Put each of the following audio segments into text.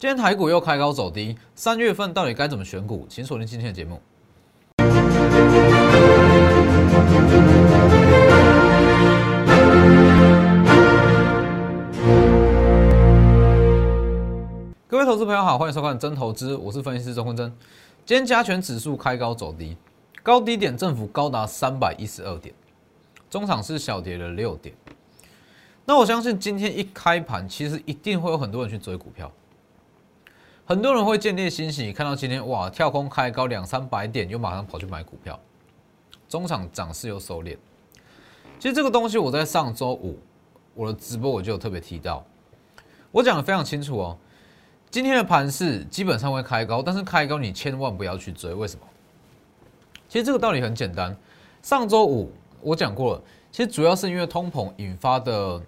今天台股又开高走低，三月份到底该怎么选股？请锁定今天的节目。各位投资朋友好，欢迎收看真投资，我是分析师周坤真。今天加权指数开高走低，高低点振幅高达三百一十二点，中场是小跌了六点。那我相信今天一开盘，其实一定会有很多人去追股票，很多人会见猎欣喜，看到今天哇跳空开高两三百点，又马上跑去买股票，中场涨势又收敛。其实这个东西我在上周五我的直播我就有特别提到，我讲的非常清楚哦。今天的盘势基本上会开高，但是开高你千万不要去追，为什么？其实这个道理很简单，上周五我讲过了，其实主要是因为通膨引发的。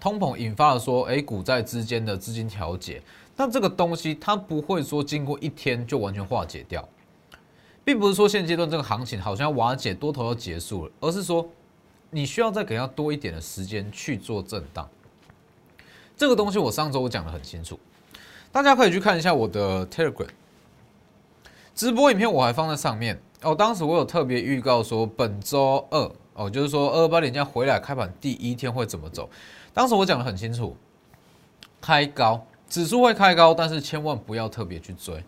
通膨引发了说，哎，股债之间的资金调节，那这个东西它不会说经过一天就完全化解掉，并不是说现阶段这个行情好像瓦解多头要结束了，而是说你需要再给它多一点的时间去做震荡。这个东西我上周我讲的很清楚，大家可以去看一下我的 Telegram 直播影片，我还放在上面哦。当时我有特别预告说，本周二哦，就是说二八年假回来开盘第一天会怎么走。当时我讲的很清楚，开高指数会开高，但是千万不要特别去追。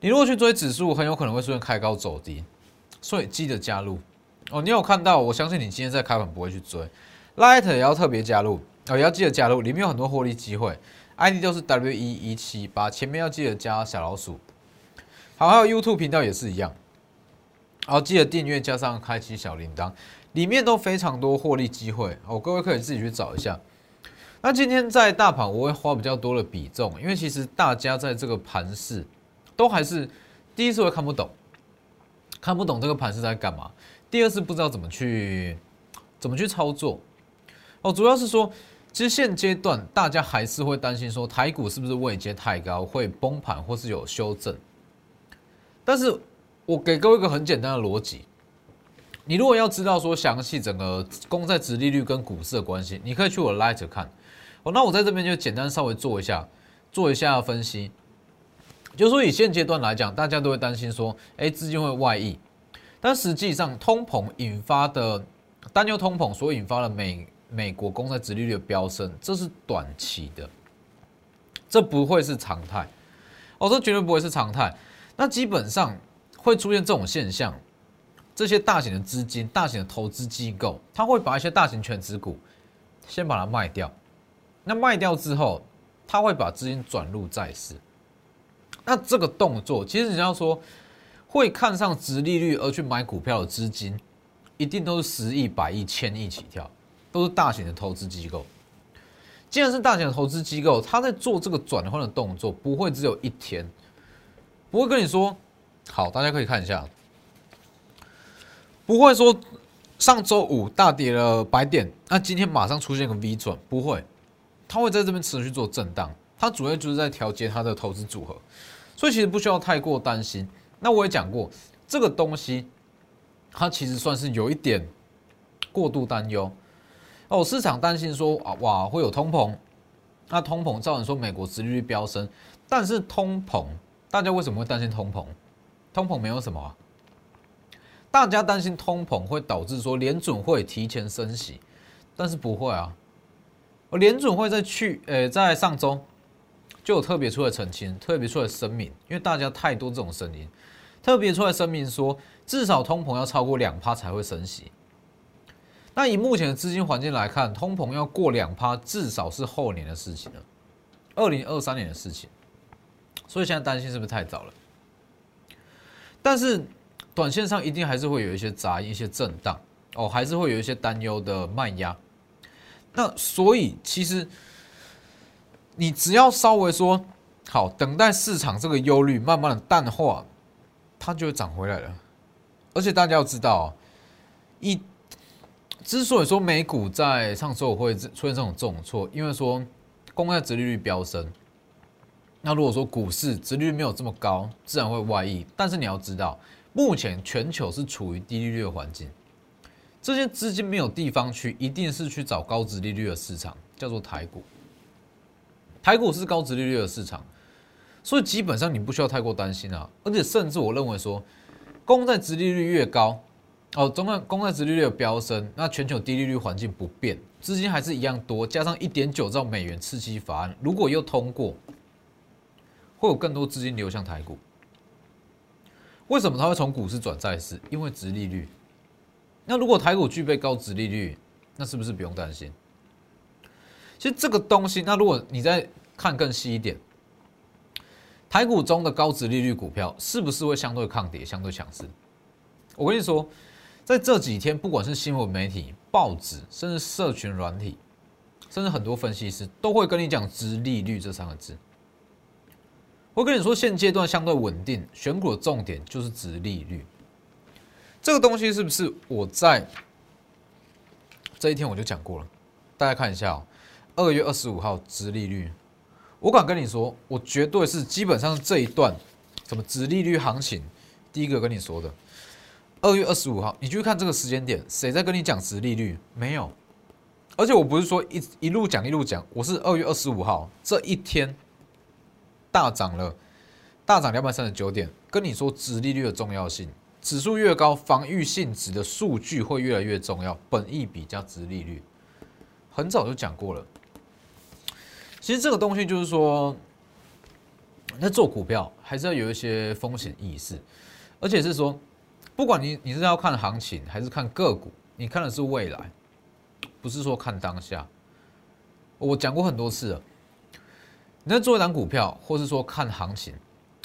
你如果去追指数，很有可能会出现开高走低，所以记得加入哦。你有看到？我相信你今天在开盘不会去追，Light 也要特别加入哦，也要记得加入，里面有很多获利机会，ID 就是 W 一一七八，前面要记得加小老鼠。好，还有 YouTube 频道也是一样，好，记得订阅加上开启小铃铛，里面都非常多获利机会哦，各位可以自己去找一下。那今天在大盘，我会花比较多的比重，因为其实大家在这个盘市都还是第一次会看不懂，看不懂这个盘是在干嘛。第二次不知道怎么去怎么去操作。哦，主要是说，其实现阶段大家还是会担心说，台股是不是位阶太高，会崩盘或是有修正。但是我给各位一个很简单的逻辑，你如果要知道说详细整个公债值利率跟股市的关系，你可以去我的 Light 看。哦，那我在这边就简单稍微做一下，做一下分析。就说以现阶段来讲，大家都会担心说，哎，资金会外溢，但实际上通膨引发的担忧，通膨所引发的美美国公债殖利率的飙升，这是短期的，这不会是常态。哦，这绝对不会是常态。那基本上会出现这种现象，这些大型的资金、大型的投资机构，他会把一些大型全值股先把它卖掉。那卖掉之后，他会把资金转入债市。那这个动作，其实你要说会看上值利率而去买股票的资金，一定都是十亿、百亿、千亿起跳，都是大型的投资机构。既然是大型的投资机构，他在做这个转换的动作，不会只有一天，不会跟你说好，大家可以看一下，不会说上周五大跌了百点，那今天马上出现个 V 转，不会。它会在这边持续做震荡，它主要就是在调节它的投资组合，所以其实不需要太过担心。那我也讲过，这个东西它其实算是有一点过度担忧哦。市场担心说啊，哇会有通膨，那通膨造成说美国殖利率飙升，但是通膨大家为什么会担心通膨？通膨没有什么，大家担心通膨会导致说联准会提前升息，但是不会啊。我联准会在去，呃，在上周就有特别出来澄清，特别出来声明，因为大家太多这种声音，特别出来声明说，至少通膨要超过两趴才会升息。那以目前的资金环境来看，通膨要过两趴，至少是后年的事情了，二零二三年的事情。所以现在担心是不是太早了？但是短线上一定还是会有一些杂音、一些震荡哦，还是会有一些担忧的卖压。那所以其实，你只要稍微说好，等待市场这个忧虑慢慢的淡化，它就会涨回来了。而且大家要知道，一之所以说美股在上周会出现这种重挫，因为说公债殖利率飙升。那如果说股市殖利率没有这么高，自然会外溢。但是你要知道，目前全球是处于低利率的环境。这些资金没有地方去，一定是去找高值利率的市场，叫做台股。台股是高值利率的市场，所以基本上你不需要太过担心啊。而且甚至我认为说，公债殖利率越高，哦，中债公债殖利率的飙升，那全球低利率环境不变，资金还是一样多，加上一点九兆美元刺激法案，如果又通过，会有更多资金流向台股。为什么它会从股市转债市？因为殖利率。那如果台股具备高值利率，那是不是不用担心？其实这个东西，那如果你再看更细一点，台股中的高值利率股票是不是会相对抗跌、相对强势？我跟你说，在这几天，不管是新闻媒体、报纸，甚至社群软体，甚至很多分析师都会跟你讲“值利率”这三个字。我跟你说，现阶段相对稳定，选股的重点就是值利率。这个东西是不是我在这一天我就讲过了？大家看一下哦。二月二十五号，殖利率，我敢跟你说，我绝对是基本上这一段什么殖利率行情，第一个跟你说的。二月二十五号，你去看这个时间点，谁在跟你讲殖利率？没有。而且我不是说一一路讲一路讲，我是二月二十五号这一天大涨了，大涨两百三十九点，跟你说殖利率的重要性，指数越高，防御性质的数据会越来越重要，本益比加值利率，很早就讲过了。其实这个东西就是说，那做股票还是要有一些风险意识，而且是说，不管你你是要看行情还是看个股，你看的是未来，不是说看当下。我讲过很多次了，你在做一档股票，或是说看行情、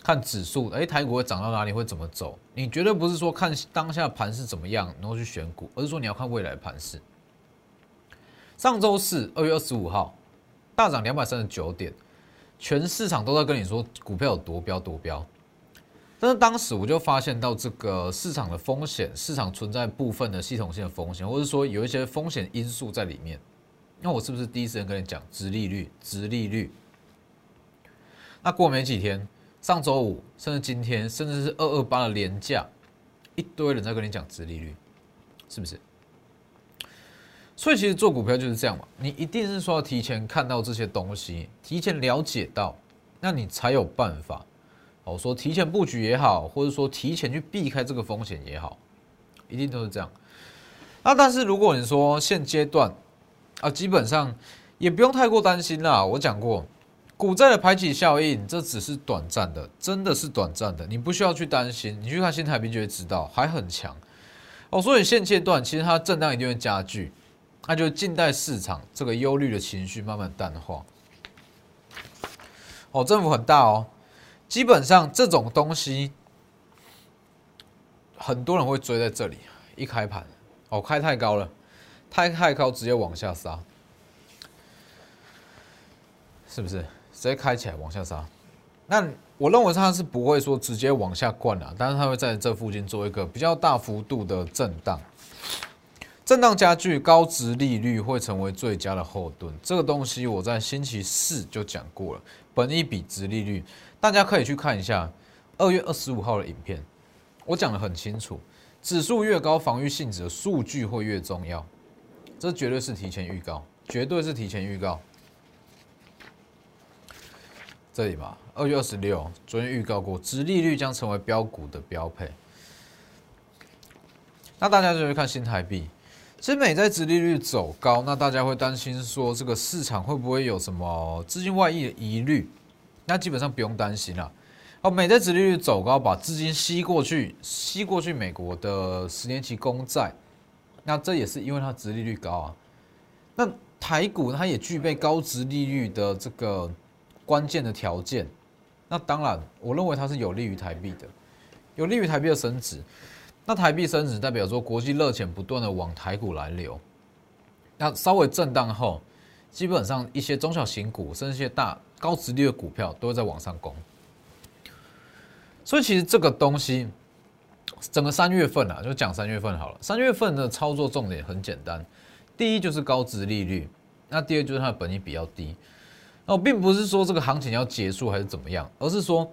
看指数，哎，台股会涨到哪里，会怎么走？你绝对不是说看当下盘是怎么样，然后去选股，而是说你要看未来盘势。上周四，二月二十五号。大涨两百三十九点，全市场都在跟你说股票有多标多标，但是当时我就发现到这个市场的风险，市场存在部分的系统性的风险，或者说有一些风险因素在里面。那我是不是第一时间跟你讲，殖利率，殖利率？那过没几天，上周五，甚至今天，甚至是二二八的廉价，一堆人在跟你讲殖利率，是不是？所以其实做股票就是这样嘛，你一定是说要提前看到这些东西，提前了解到，那你才有办法哦。说提前布局也好，或者说提前去避开这个风险也好，一定都是这样。那但是如果你说现阶段啊，基本上也不用太过担心啦。我讲过，股债的排挤效应，这只是短暂的，真的是短暂的，你不需要去担心。你去看新台币就会知道，还很强哦。所以现阶段其实它震荡一定会加剧。那就近代市场这个忧虑的情绪慢慢淡化。哦，政府很大哦，基本上这种东西，很多人会追在这里。一开盘，哦，开太高了，太太高，直接往下杀，是不是？直接开起来往下杀。那我认为它是不会说直接往下灌了，但是它会在这附近做一个比较大幅度的震荡。震荡加剧，高值利率会成为最佳的后盾。这个东西我在星期四就讲过了。本一比值利率，大家可以去看一下二月二十五号的影片，我讲的很清楚。指数越高，防御性质的数据会越重要。这绝对是提前预告，绝对是提前预告。这里吧，二月二十六，昨天预告过，殖利率将成为标股的标配。那大家就会看新台币。其实美债殖利率走高，那大家会担心说这个市场会不会有什么资金外溢的疑虑？那基本上不用担心了。哦，美债殖利率走高，把资金吸过去，吸过去美国的十年期公债，那这也是因为它殖利率高啊。那台股它也具备高殖利率的这个关键的条件，那当然，我认为它是有利于台币的，有利于台币的升值。那台币升值代表说国际热钱不断的往台股来流，那稍微震荡后，基本上一些中小型股甚至一些大高值率的股票都会在往上攻。所以其实这个东西，整个三月份啊，就讲三月份好了。三月份的操作重点很简单，第一就是高值利率，那第二就是它的本益比较低。那并不是说这个行情要结束还是怎么样，而是说。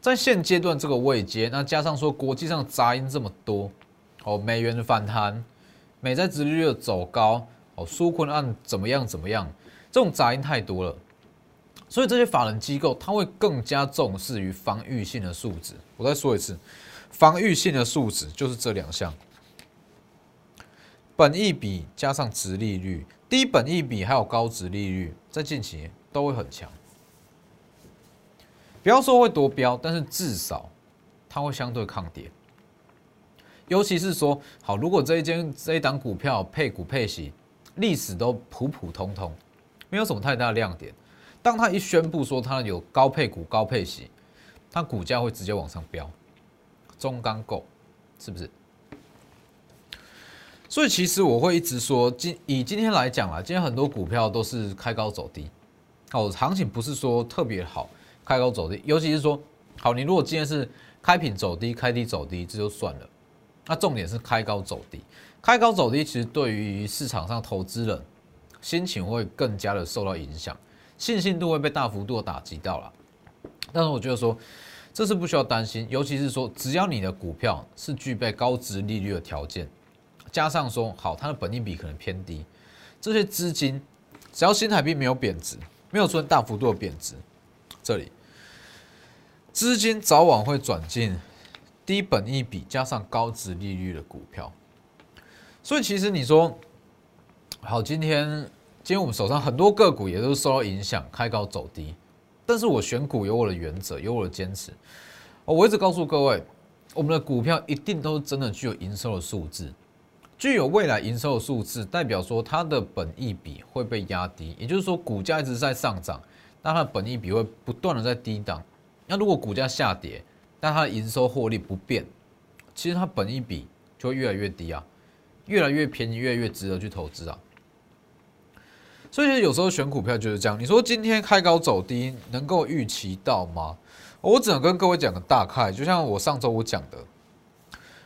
在现阶段这个位阶，那加上说国际上杂音这么多，哦，美元的反弹，美债殖利率走高，哦，纾困案怎么样怎么样，这种杂音太多了，所以这些法人机构他会更加重视于防御性的数值。我再说一次，防御性的数值就是这两项：本益比加上值利率。低本益比还有高值利率，在近期都会很强。不要说会多标，但是至少它会相对抗跌。尤其是说，好，如果这一间这一档股票配股配息，历史都普普通通，没有什么太大的亮点。当他一宣布说它有高配股、高配息，它股价会直接往上飙。中钢构是不是？所以其实我会一直说，今以今天来讲啊，今天很多股票都是开高走低，哦，行情不是说特别好，开高走低，尤其是说，好，你如果今天是开平走低，开低走低，这就算了。那重点是开高走低，开高走低，其实对于市场上投资人心情会更加的受到影响，信心度会被大幅度的打击到了。但是我觉得说，这是不需要担心，尤其是说，只要你的股票是具备高值利率的条件。加上说好，它的本益比可能偏低，这些资金只要新台币没有贬值，没有出现大幅度的贬值，这里资金早晚会转进低本益比加上高值利率的股票。所以其实你说好，今天今天我们手上很多个股也都受到影响，开高走低，但是我选股有我的原则，有我的坚持。我一直告诉各位，我们的股票一定都是真的具有营收的数字。具有未来营收的数字，代表说它的本益比会被压低，也就是说股价一直在上涨，但它的本益比会不断的在低档。那如果股价下跌，但它的营收获利不变，其实它本益比就会越来越低啊，越来越便宜，越来越值得去投资啊。所以有时候选股票就是这样，你说今天开高走低，能够预期到吗？我只能跟各位讲个大概，就像我上周我讲的。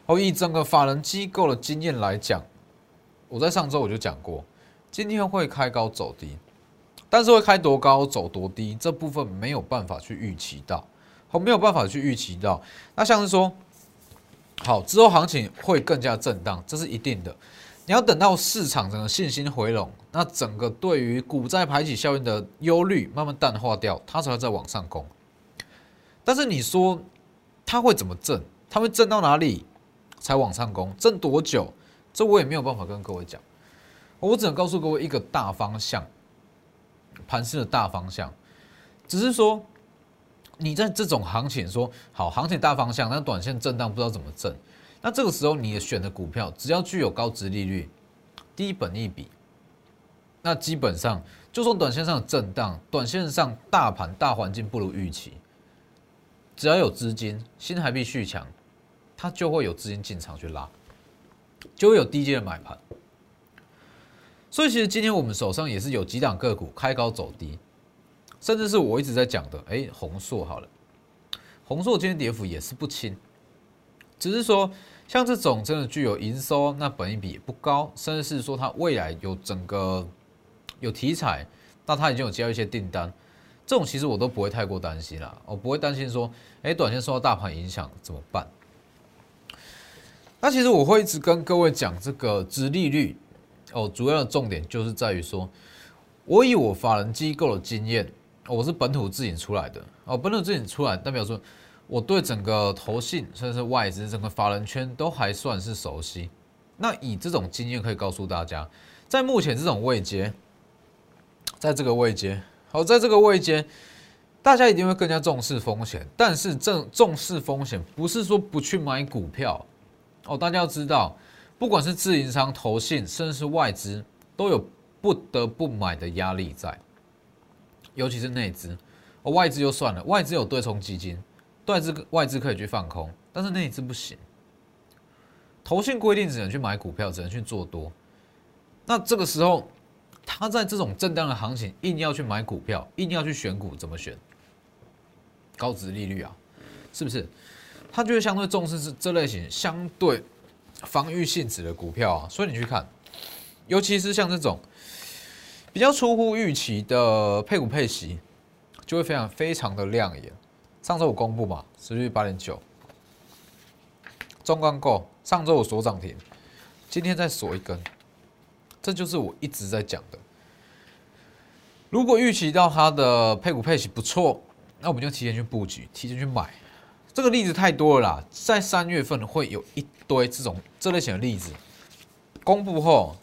哦，以整个法人机构的经验来讲，我在上周我就讲过，今天会开高走低，但是会开多高走多低，这部分没有办法去预期到，我没有办法去预期到。那像是说，好之后行情会更加震荡，这是一定的。你要等到市场整个信心回笼，那整个对于股债排挤效应的忧虑慢慢淡化掉，它才会再往上攻。但是你说它会怎么震？它会震到哪里？才往上攻，挣多久？这我也没有办法跟各位讲，我只能告诉各位一个大方向，盘势的大方向。只是说，你在这种行情说好，行情大方向，但短线震荡不知道怎么挣。那这个时候，你选的股票只要具有高值利率、低本益比，那基本上就算短线上的震荡，短线上大盘大环境不如预期，只要有资金，新台币续强。它就会有资金进场去拉，就会有低阶的买盘。所以其实今天我们手上也是有几档个股开高走低，甚至是我一直在讲的，哎，红硕好了，红硕今天跌幅也是不轻，只是说像这种真的具有营收，那本益比也不高，甚至是说它未来有整个有题材，那它已经有接到一些订单，这种其实我都不会太过担心啦，我不会担心说，哎，短线受到大盘影响怎么办？那其实我会一直跟各位讲这个殖利率哦，主要的重点就是在于说，我以我法人机构的经验，我是本土自引出来的哦，本土自引出来代表说，我对整个投信甚至是外资整个法人圈都还算是熟悉。那以这种经验可以告诉大家，在目前这种位阶，在这个位阶，好，在这个位阶，大家一定会更加重视风险，但是正重视风险不是说不去买股票。哦，大家要知道，不管是自营商、投信，甚至是外资，都有不得不买的压力在。尤其是内资，哦，外资就算了，外资有对冲基金，外资外资可以去放空，但是内资不行。投信规定只能去买股票，只能去做多。那这个时候，他在这种震荡的行情，硬要去买股票，硬要去选股，怎么选？高值利率啊，是不是？它就会相对重视这这类型相对防御性质的股票啊，所以你去看，尤其是像这种比较出乎预期的配股配息，就会非常非常的亮眼。上周我公布嘛，持续八点九，中钢构上周我锁涨停，今天再锁一根，这就是我一直在讲的。如果预期到它的配股配息不错，那我们就提前去布局，提前去买。这个例子太多了啦，在三月份会有一堆这种这类型的例子，公布后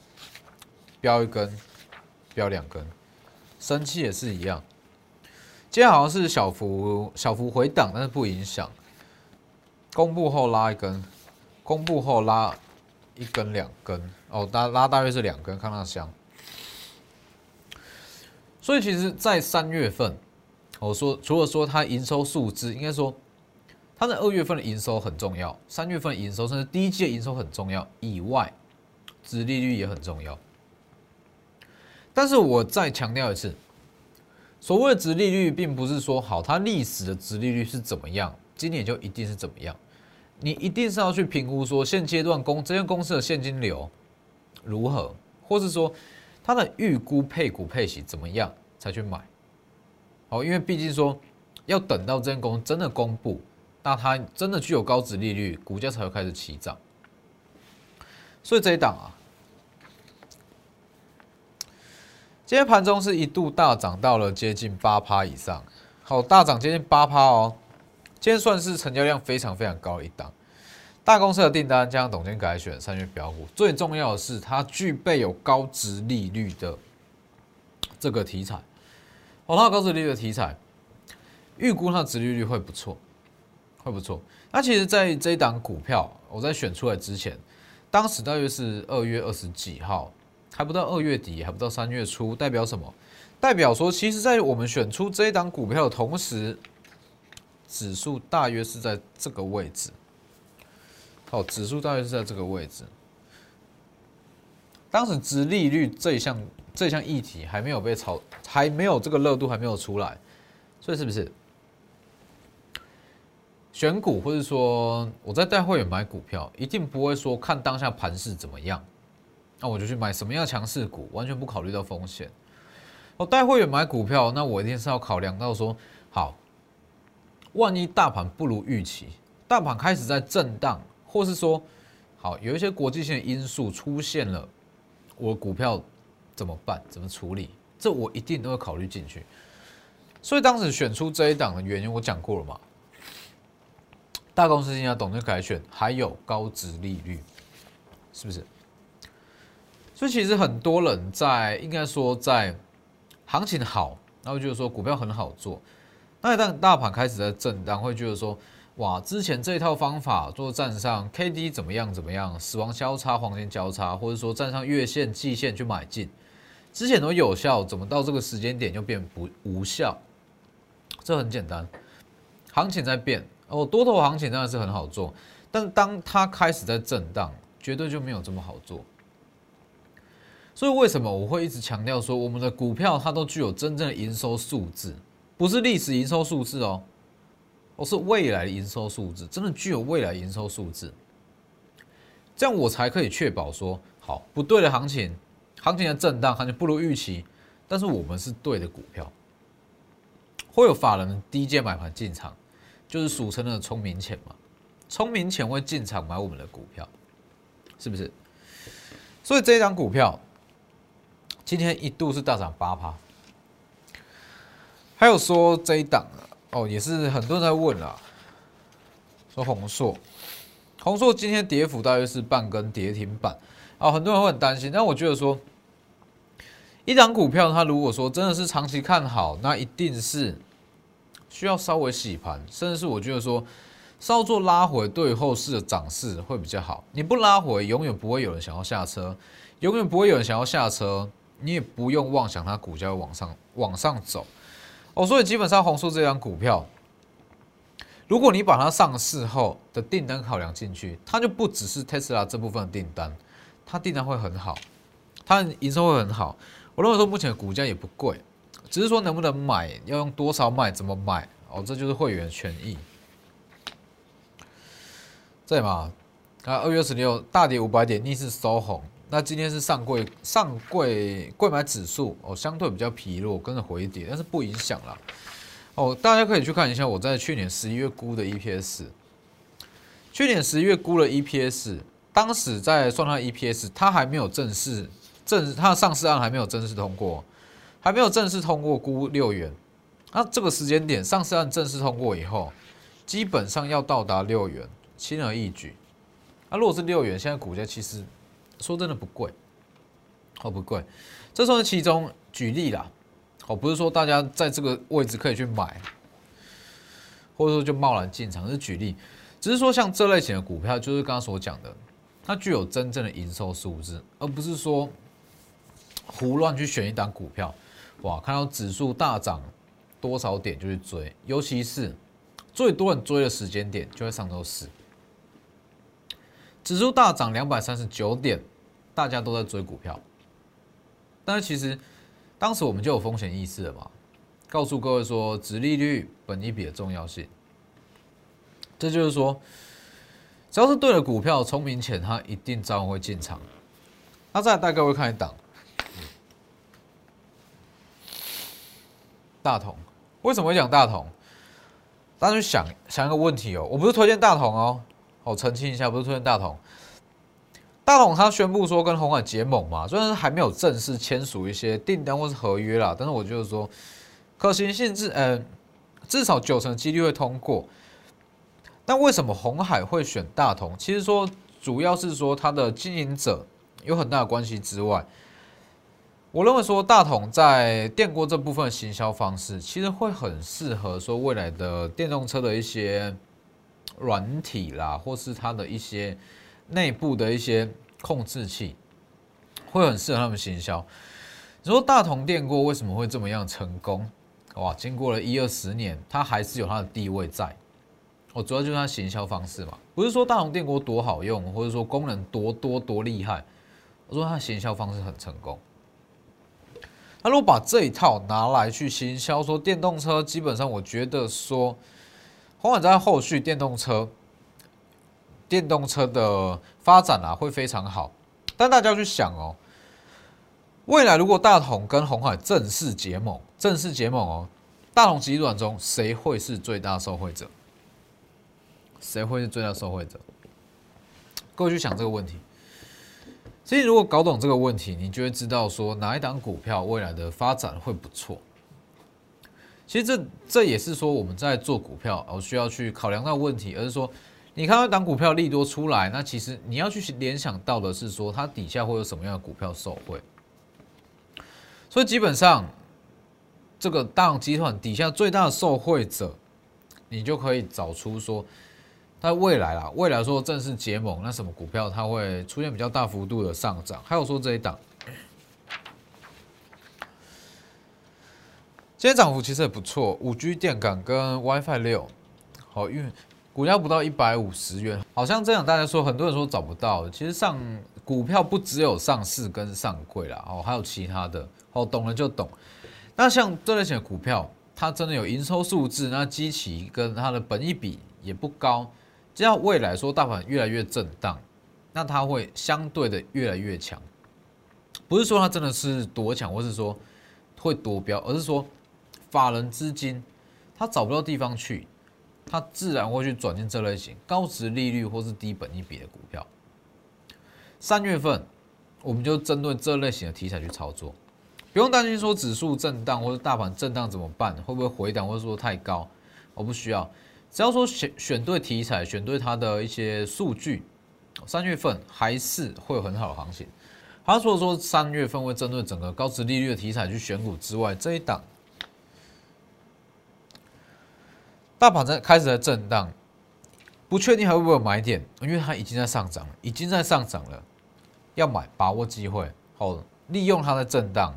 标一根，标两根，升气也是一样。今天好像是小幅小幅回档，但是不影响。公布后拉一根，公布后拉一根两根，哦，拉拉大约是两根，看那香。所以其实，在三月份，我说除了说它营收数字，应该说。它的二月份的营收很重要，三月份的营收甚至第一季的营收很重要以外，殖利率也很重要。但是我再强调一次，所谓的殖利率，并不是说好它历史的殖利率是怎么样，今年就一定是怎么样。你一定是要去评估说现阶段公这间公司的现金流如何，或是说它的预估配股配息怎么样才去买。好，因为毕竟说要等到这间公司真的公布。那它真的具有高值利率，股价才会开始起涨。所以这一档啊，今天盘中是一度大涨到了接近八趴以上，好，大涨接近八趴哦。今天算是成交量非常非常高的一档，大公司的订单加上董监改选三月标股，最重要的是它具备有高值利率的这个题材。哦，它有高值利率的题材，预估它的值利率会不错。会不错。那其实，在这一档股票，我在选出来之前，当时大约是二月二十几号，还不到二月底，还不到三月初，代表什么？代表说，其实，在我们选出这一档股票的同时，指数大约是在这个位置。好，指数大约是在这个位置。当时，值利率这一项这一项议题还没有被炒，还没有这个热度还没有出来，所以是不是？选股，或者说我在带会员买股票，一定不会说看当下盘势怎么样，那我就去买什么样强势股，完全不考虑到风险。我带会员买股票，那我一定是要考量到说，好，万一大盘不如预期，大盘开始在震荡，或是说，好有一些国际性的因素出现了，我股票怎么办？怎么处理？这我一定都会考虑进去。所以当时选出这一档的原因，我讲过了嘛。大公司进行董事改选，还有高值利率，是不是？所以其实很多人在应该说在行情好，然后就是说股票很好做。那一旦大盘开始在震荡，会觉得说哇，之前这一套方法做站上 K D 怎么样怎么样，死亡交叉、黄金交叉，或者说站上月线、季线去买进，之前都有效，怎么到这个时间点就变不无效？这很简单，行情在变。哦，多头行情当然是很好做，但当它开始在震荡，绝对就没有这么好做。所以为什么我会一直强调说，我们的股票它都具有真正的营收数字，不是历史营收数字哦，而是未来的营收数字，真的具有未来营收数字，这样我才可以确保说，好不对的行情，行情的震荡，行情不如预期，但是我们是对的股票，会有法人低阶买盘进场。就是俗称的聪明钱嘛，聪明钱会进场买我们的股票，是不是？所以这一张股票今天一度是大涨八趴。还有说这一档哦，也是很多人在问啊，说红硕，红硕今天跌幅大约是半根跌停板啊，很多人会很担心。但我觉得说，一张股票它如果说真的是长期看好，那一定是。需要稍微洗盘，甚至是我觉得说稍作拉回，对后市的涨势会比较好。你不拉回，永远不会有人想要下车，永远不会有人想要下车。你也不用妄想它股价会往上往上走。哦，所以基本上红树这张股票，如果你把它上市后的订单考量进去，它就不只是特斯拉这部分订单，它订单会很好，它营收会很好。我认为说目前的股价也不贵。只是说能不能买，要用多少买，怎么买哦，这就是会员权益。对嘛？啊，二月十六大跌五百点，逆势收红。那今天是上柜上柜柜买指数哦，相对比较疲弱，跟着回跌，但是不影响了。哦，大家可以去看一下我在去年十一月估的 EPS。去年十一月估了 EPS，当时在算它 EPS，它还没有正式正，它的上市案还没有正式通过。还没有正式通过估六元，那这个时间点上市案正式通过以后，基本上要到达六元，轻而易举。那如果是六元，现在股价其实说真的不贵，哦不贵，这算是其中举例啦，哦不是说大家在这个位置可以去买，或者说就贸然进场，是举例，只是说像这类型的股票，就是刚刚所讲的，它具有真正的营收数字，而不是说胡乱去选一档股票。哇，看到指数大涨多少点就去追，尤其是最多人追的时间点就在上周四，指数大涨两百三十九点，大家都在追股票。但是其实当时我们就有风险意识了嘛，告诉各位说，殖利率、本益比的重要性。这就是说，只要是对的股票，聪明钱他一定早晚会进场。那再带各位看一档。大同为什么会讲大同？大家去想想一个问题哦，我不是推荐大同哦，我澄清一下，不是推荐大同。大同他宣布说跟红海结盟嘛，虽然还没有正式签署一些订单或是合约啦，但是我就是说可行性至呃至少九成几率会通过。那为什么红海会选大同？其实说主要是说它的经营者有很大的关系之外。我认为说大同在电锅这部分行销方式，其实会很适合说未来的电动车的一些软体啦，或是它的一些内部的一些控制器，会很适合他们行销。你说大同电锅为什么会这么样成功？哇，经过了一二十年，它还是有它的地位在。我主要就是它行销方式嘛，不是说大同电锅多好用，或者说功能多多多厉害，我说它行销方式很成功。他如果把这一套拿来去行销，说电动车，基本上我觉得说，红海在后续电动车、电动车的发展啊，会非常好。但大家要去想哦，未来如果大同跟红海正式结盟，正式结盟哦，大同集团中谁会是最大受惠者？谁会是最大受惠者？各位去想这个问题。其实，如果搞懂这个问题，你就会知道说哪一档股票未来的发展会不错。其实，这这也是说我们在做股票，而需要去考量到问题，而是说，你看到一档股票利多出来，那其实你要去联想到的是说，它底下会有什么样的股票受惠。所以，基本上这个大集团底下最大的受惠者，你就可以找出说。在未来啦，未来说正式结盟，那什么股票它会出现比较大幅度的上涨？还有说这一档，今天涨幅其实也不错，五 G 电感跟 WiFi 六，好，因为股价不到一百五十元，好像这样大家说，很多人说找不到，其实上股票不只有上市跟上柜啦，哦，还有其他的，哦，懂了就懂。那像这类型的股票，它真的有营收数字，那基期跟它的本益比也不高。只要未来说大盘越来越震荡，那它会相对的越来越强，不是说它真的是多强，或是说会夺标，而是说法人资金它找不到地方去，它自然会去转进这类型高值利率或是低本一比的股票。三月份我们就针对这类型的题材去操作，不用担心说指数震荡或者大盘震荡怎么办，会不会回档或者说太高，我不需要。只要说选选对题材，选对它的一些数据，三月份还是会有很好的行情。他，除了说三月份会针对整个高值利率的题材去选股之外，这一档大盘在开始在震荡，不确定还会不会有买点，因为它已经在上涨了，已经在上涨了，要买把握机会，好利用它的震荡。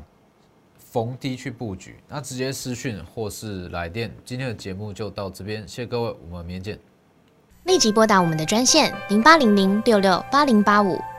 逢低去布局，那直接私讯或是来电。今天的节目就到这边，谢谢各位，我们明天见。立即拨打我们的专线零八零零六六八零八五